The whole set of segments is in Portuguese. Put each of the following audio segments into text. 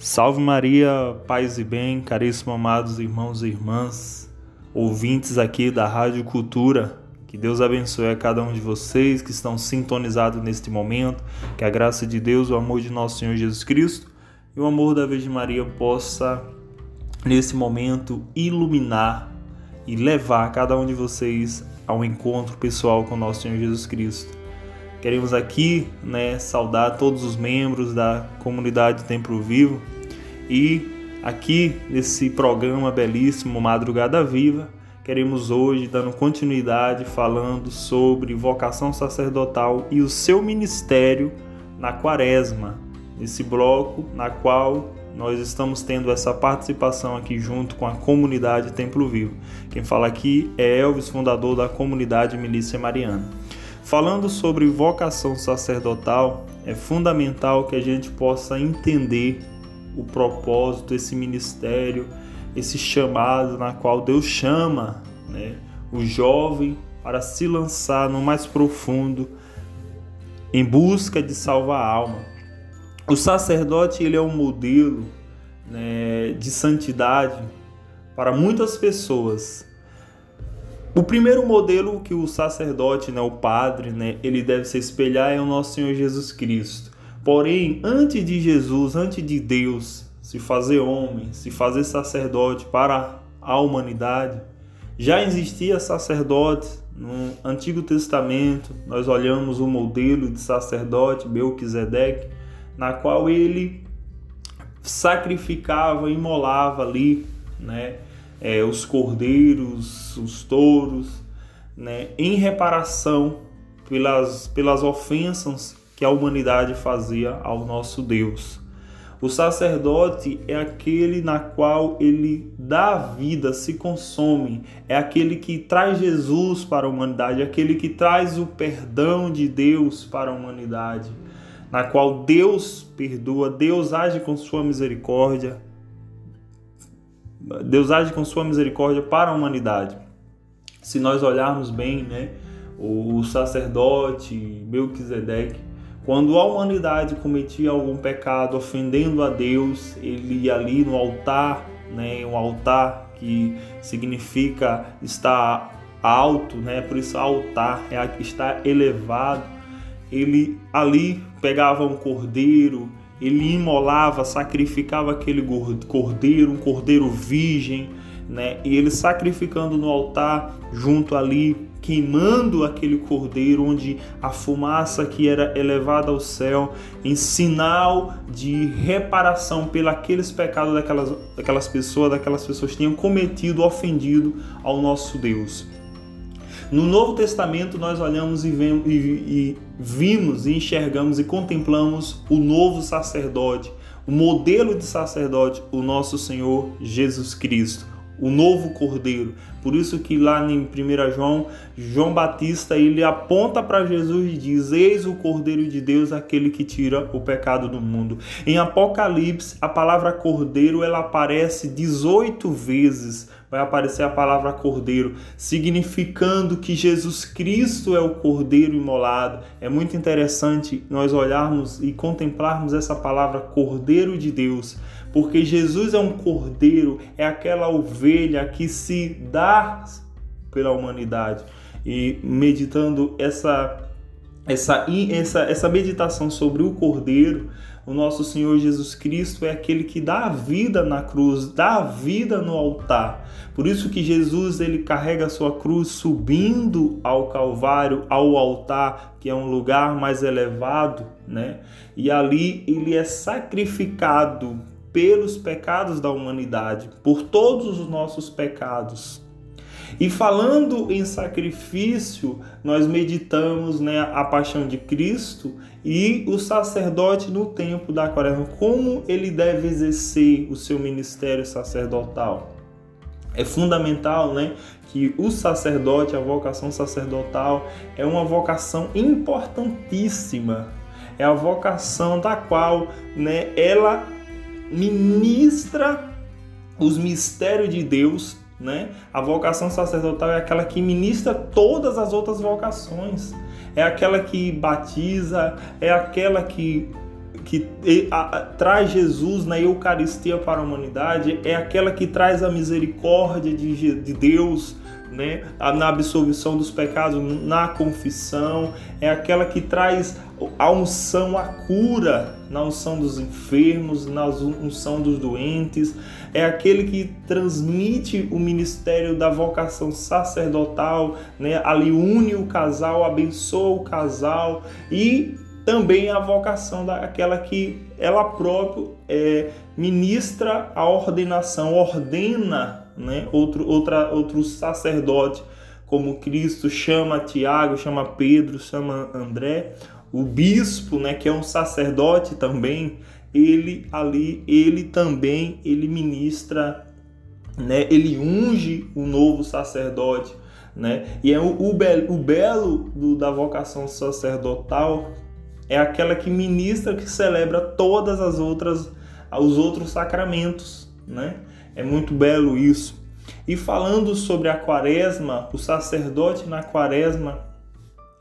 Salve Maria, paz e bem, caríssimos amados irmãos e irmãs, ouvintes aqui da Rádio Cultura. Que Deus abençoe a cada um de vocês que estão sintonizados neste momento. Que a graça de Deus, o amor de nosso Senhor Jesus Cristo e o amor da Virgem Maria possa, nesse momento, iluminar e levar cada um de vocês ao encontro pessoal com nosso Senhor Jesus Cristo. Queremos aqui né, saudar todos os membros da comunidade Templo Vivo e aqui nesse programa belíssimo Madrugada Viva, queremos hoje, dando continuidade, falando sobre vocação sacerdotal e o seu ministério na quaresma, nesse bloco na qual nós estamos tendo essa participação aqui junto com a comunidade Templo Vivo. Quem fala aqui é Elvis, fundador da comunidade Milícia Mariana. Falando sobre vocação sacerdotal, é fundamental que a gente possa entender o propósito, esse ministério, esse chamado na qual Deus chama né, o jovem para se lançar no mais profundo em busca de salvar a alma. O sacerdote ele é um modelo né, de santidade para muitas pessoas, o primeiro modelo que o sacerdote, né, o padre, né, ele deve se espelhar é o nosso Senhor Jesus Cristo. Porém, antes de Jesus, antes de Deus se fazer homem, se fazer sacerdote para a humanidade, já existia sacerdote no Antigo Testamento. Nós olhamos o modelo de sacerdote Belquisedeque, na qual ele sacrificava, imolava ali, né, é, os cordeiros, os touros, né, em reparação pelas, pelas ofensas que a humanidade fazia ao nosso Deus. O sacerdote é aquele na qual ele dá vida, se consome, é aquele que traz Jesus para a humanidade, é aquele que traz o perdão de Deus para a humanidade, na qual Deus perdoa, Deus age com sua misericórdia, Deus age com sua misericórdia para a humanidade. Se nós olharmos bem, né, o sacerdote Melquisedeque, quando a humanidade cometia algum pecado ofendendo a Deus, ele ia ali no altar, né, um altar que significa estar alto, né, por isso altar é estar elevado. Ele ali pegava um cordeiro, ele imolava, sacrificava aquele cordeiro, um cordeiro virgem, né? E ele sacrificando no altar, junto ali, queimando aquele cordeiro, onde a fumaça que era elevada ao céu, em sinal de reparação pelos pecados daquelas, daquelas pessoas, daquelas pessoas que tinham cometido, ofendido ao nosso Deus. No Novo Testamento, nós olhamos e, vemos, e, e vimos e enxergamos e contemplamos o novo sacerdote, o modelo de sacerdote, o nosso Senhor Jesus Cristo, o novo Cordeiro. Por isso que lá em 1 João, João Batista ele aponta para Jesus e diz: Eis o Cordeiro de Deus, aquele que tira o pecado do mundo. Em Apocalipse, a palavra Cordeiro ela aparece 18 vezes vai aparecer a palavra cordeiro, significando que Jesus Cristo é o cordeiro imolado. É muito interessante nós olharmos e contemplarmos essa palavra cordeiro de Deus, porque Jesus é um cordeiro, é aquela ovelha que se dá pela humanidade. E meditando essa essa, essa, essa meditação sobre o Cordeiro, o nosso Senhor Jesus Cristo é aquele que dá a vida na cruz, dá a vida no altar. Por isso que Jesus ele carrega a sua cruz subindo ao Calvário, ao altar, que é um lugar mais elevado, né? E ali ele é sacrificado pelos pecados da humanidade, por todos os nossos pecados. E falando em sacrifício, nós meditamos né, a paixão de Cristo e o sacerdote no tempo da quaresma, como ele deve exercer o seu ministério sacerdotal. É fundamental né, que o sacerdote, a vocação sacerdotal, é uma vocação importantíssima. É a vocação da qual né, ela ministra os mistérios de Deus né? A vocação sacerdotal é aquela que ministra todas as outras vocações. É aquela que batiza, é aquela que que traz Jesus na Eucaristia para a humanidade é aquela que traz a misericórdia de, de Deus, né, na absolvição dos pecados, na confissão, é aquela que traz a unção, a cura, na unção dos enfermos, na unção dos doentes, é aquele que transmite o ministério da vocação sacerdotal, né, ali une o casal, abençoa o casal e também a vocação daquela que ela própria é, ministra a ordenação, ordena né? outro, outra, outro sacerdote, como Cristo chama Tiago, chama Pedro, chama André, o bispo, né, que é um sacerdote também, ele ali, ele também, ele ministra, né, ele unge o novo sacerdote, né, e é o, o, belo, o belo do, da vocação sacerdotal é aquela que ministra, que celebra todas as outras, os outros sacramentos, né, é muito belo isso. E falando sobre a quaresma, o sacerdote na quaresma,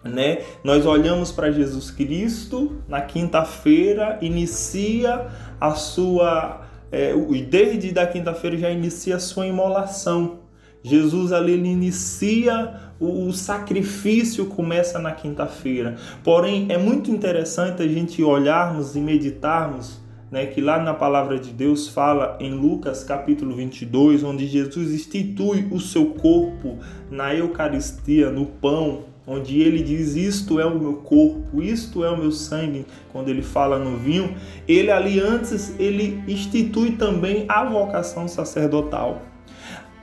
né? Nós olhamos para Jesus Cristo na quinta-feira, inicia a sua é, desde da quinta-feira já inicia a sua imolação. Jesus ali ele inicia o, o sacrifício começa na quinta-feira. Porém, é muito interessante a gente olharmos e meditarmos né, que lá na palavra de Deus fala em Lucas capítulo 22, onde Jesus institui o seu corpo na Eucaristia, no pão, onde ele diz: Isto é o meu corpo, isto é o meu sangue, quando ele fala no vinho, ele ali antes ele institui também a vocação sacerdotal.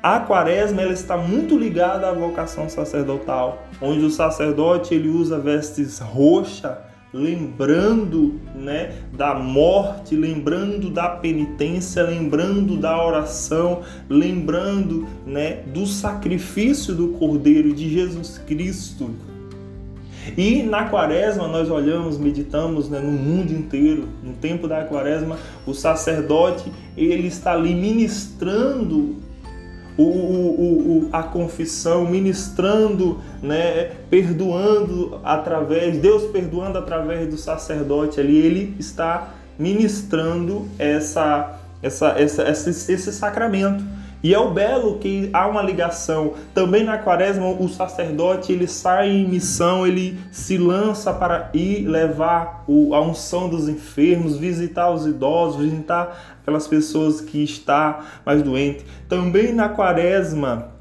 A quaresma ela está muito ligada à vocação sacerdotal, onde o sacerdote ele usa vestes roxas lembrando né, da morte, lembrando da penitência, lembrando da oração, lembrando né, do sacrifício do Cordeiro de Jesus Cristo. E na quaresma nós olhamos, meditamos né, no mundo inteiro, no tempo da quaresma, o sacerdote ele está ali ministrando o, o, o, a confissão, ministrando, né, perdoando através, Deus perdoando através do sacerdote ali, ele está ministrando essa, essa, essa, esse, esse sacramento. E é o belo que há uma ligação. Também na quaresma, o sacerdote ele sai em missão, ele se lança para ir levar a unção dos enfermos, visitar os idosos, visitar aquelas pessoas que estão mais doentes. Também na quaresma,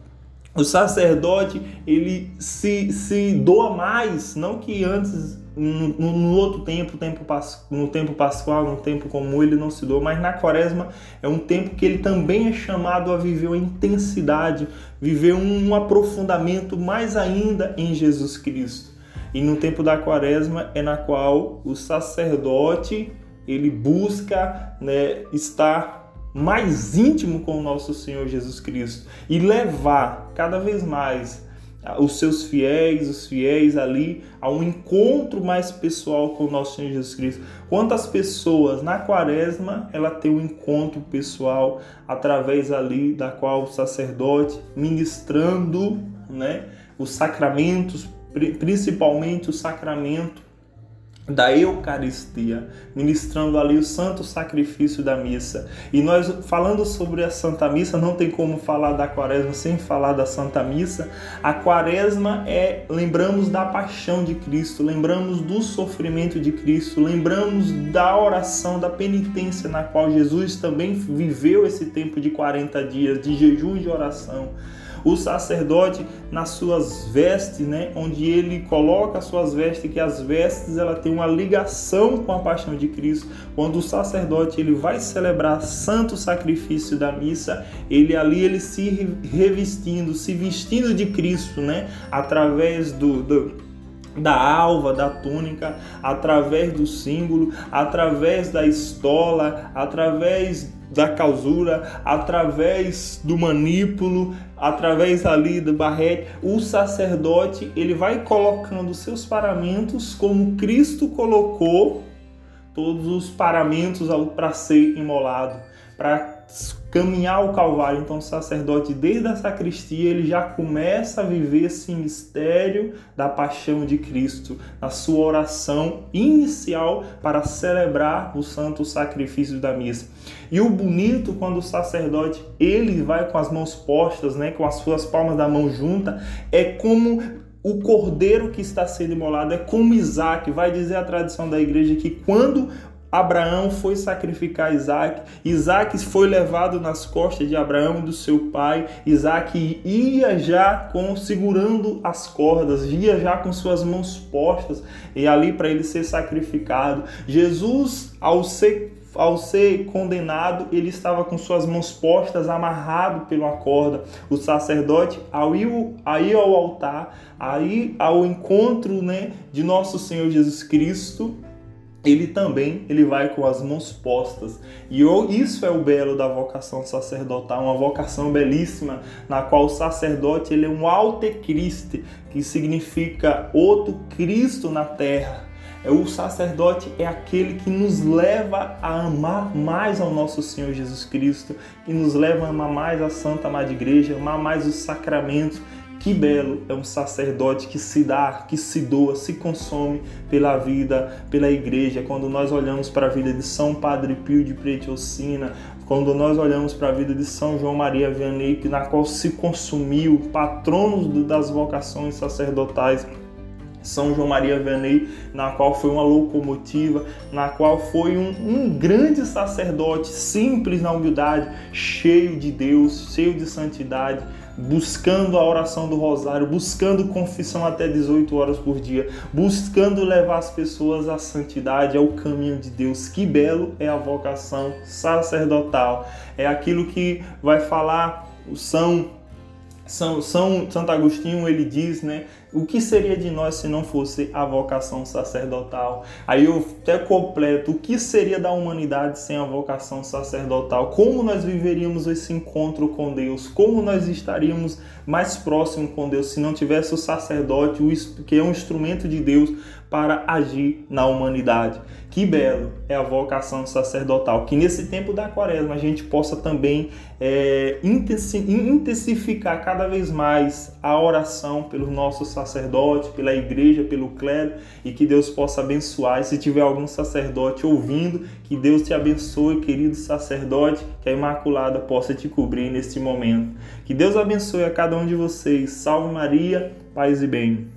o sacerdote ele se, se doa mais, não que antes no, no, outro tempo, tempo, no tempo pascual, no tempo comum, ele não se doa, mas na quaresma é um tempo que ele também é chamado a viver uma intensidade, viver um aprofundamento mais ainda em Jesus Cristo. E no tempo da quaresma é na qual o sacerdote ele busca né, estar mais íntimo com o nosso Senhor Jesus Cristo e levar cada vez mais os seus fiéis, os fiéis ali, a um encontro mais pessoal com o nosso Senhor Jesus Cristo. Quantas pessoas na quaresma ela tem um encontro pessoal através ali da qual o sacerdote ministrando, né, os sacramentos, principalmente o sacramento da Eucaristia, ministrando ali o santo sacrifício da missa. E nós falando sobre a Santa Missa, não tem como falar da Quaresma sem falar da Santa Missa. A Quaresma é lembramos da paixão de Cristo, lembramos do sofrimento de Cristo, lembramos da oração, da penitência na qual Jesus também viveu esse tempo de 40 dias de jejum e de oração o sacerdote nas suas vestes, né, onde ele coloca as suas vestes, que as vestes ela tem uma ligação com a paixão de Cristo. Quando o sacerdote ele vai celebrar santo sacrifício da missa, ele ali ele se revestindo, se vestindo de Cristo, né, através do, do da alva, da túnica, através do símbolo, através da estola, através da causura, através do manípulo, através ali do barrete, o sacerdote ele vai colocando seus paramentos como Cristo colocou todos os paramentos para ser imolado, para caminhar o Calvário. Então, o sacerdote, desde a sacristia, ele já começa a viver esse mistério da paixão de Cristo, na sua oração inicial para celebrar o santo sacrifício da missa. E o bonito quando o sacerdote ele vai com as mãos postas, né, com as suas palmas da mão junta, é como o cordeiro que está sendo imolado, é como Isaac. Vai dizer a tradição da igreja que quando Abraão foi sacrificar Isaac, Isaac foi levado nas costas de Abraão e do seu pai, Isaac ia já com segurando as cordas, ia já com suas mãos postas e ali para ele ser sacrificado. Jesus, ao ser ao ser condenado, ele estava com suas mãos postas, amarrado pela corda. O sacerdote, ao ir, ao, ir ao altar, aí ao encontro né, de nosso Senhor Jesus Cristo, ele também ele vai com as mãos postas. E isso é o belo da vocação sacerdotal, uma vocação belíssima, na qual o sacerdote ele é um altecriste, que significa outro Cristo na terra. É o sacerdote é aquele que nos leva a amar mais ao nosso Senhor Jesus Cristo, que nos leva a amar mais a Santa Madre Igreja, amar mais os sacramentos, que belo é um sacerdote que se dá, que se doa, se consome pela vida, pela igreja. Quando nós olhamos para a vida de São Padre Pio de Pretiocina, quando nós olhamos para a vida de São João Maria Vianney, na qual se consumiu, patronos das vocações sacerdotais, são João Maria Vianney, na qual foi uma locomotiva, na qual foi um, um, grande sacerdote, simples na humildade, cheio de Deus, cheio de santidade, buscando a oração do rosário, buscando confissão até 18 horas por dia, buscando levar as pessoas à santidade, ao caminho de Deus. Que belo é a vocação sacerdotal. É aquilo que vai falar o São são, São Santo Agostinho ele diz, né, o que seria de nós se não fosse a vocação sacerdotal? Aí eu até completo, o que seria da humanidade sem a vocação sacerdotal? Como nós viveríamos esse encontro com Deus? Como nós estaríamos mais próximos com Deus se não tivesse o sacerdote, que é um instrumento de Deus para agir na humanidade? Que belo é a vocação sacerdotal. Que nesse tempo da quaresma a gente possa também é, intensificar cada vez mais a oração pelos nossos sacerdotes, pela igreja, pelo clero e que Deus possa abençoar. E se tiver algum sacerdote ouvindo, que Deus te abençoe, querido sacerdote, que a Imaculada possa te cobrir neste momento. Que Deus abençoe a cada um de vocês. Salve Maria, paz e bem.